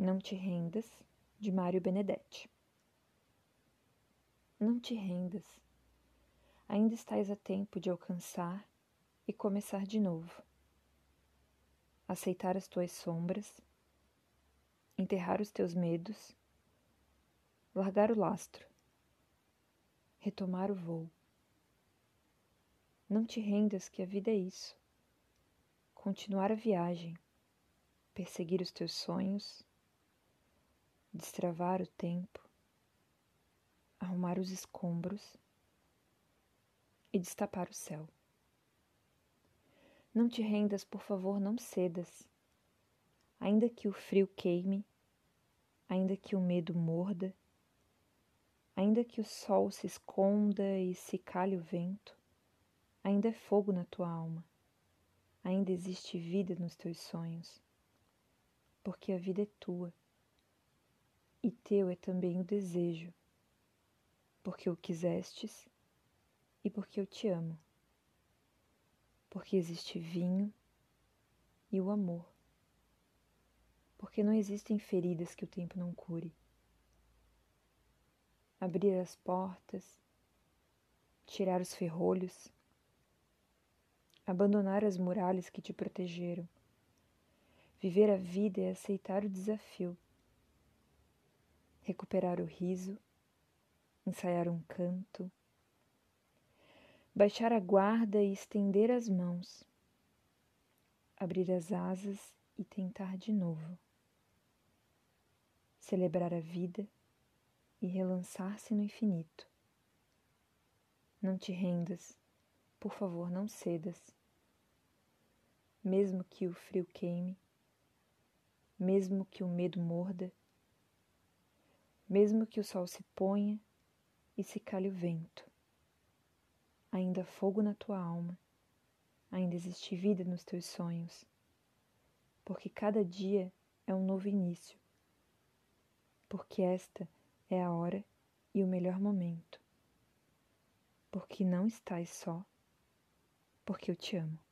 Não te rendas, de Mário Benedetti. Não te rendas. Ainda estás a tempo de alcançar e começar de novo. Aceitar as tuas sombras, enterrar os teus medos, largar o lastro, retomar o voo. Não te rendas que a vida é isso. Continuar a viagem, perseguir os teus sonhos destravar o tempo, arrumar os escombros e destapar o céu. Não te rendas, por favor, não cedas. Ainda que o frio queime, ainda que o medo morda, ainda que o sol se esconda e se calhe o vento, ainda é fogo na tua alma, ainda existe vida nos teus sonhos, porque a vida é tua e teu é também o desejo, porque o quisestes e porque eu te amo, porque existe vinho e o amor, porque não existem feridas que o tempo não cure. Abrir as portas, tirar os ferrolhos, abandonar as muralhas que te protegeram. Viver a vida é aceitar o desafio recuperar o riso, ensaiar um canto, baixar a guarda e estender as mãos, abrir as asas e tentar de novo, celebrar a vida e relançar-se no infinito. Não te rendas, por favor, não cedas. Mesmo que o frio queime, mesmo que o medo morda, mesmo que o sol se ponha e se calhe o vento. Ainda há fogo na tua alma, ainda existe vida nos teus sonhos, porque cada dia é um novo início, porque esta é a hora e o melhor momento, porque não estás só, porque eu te amo.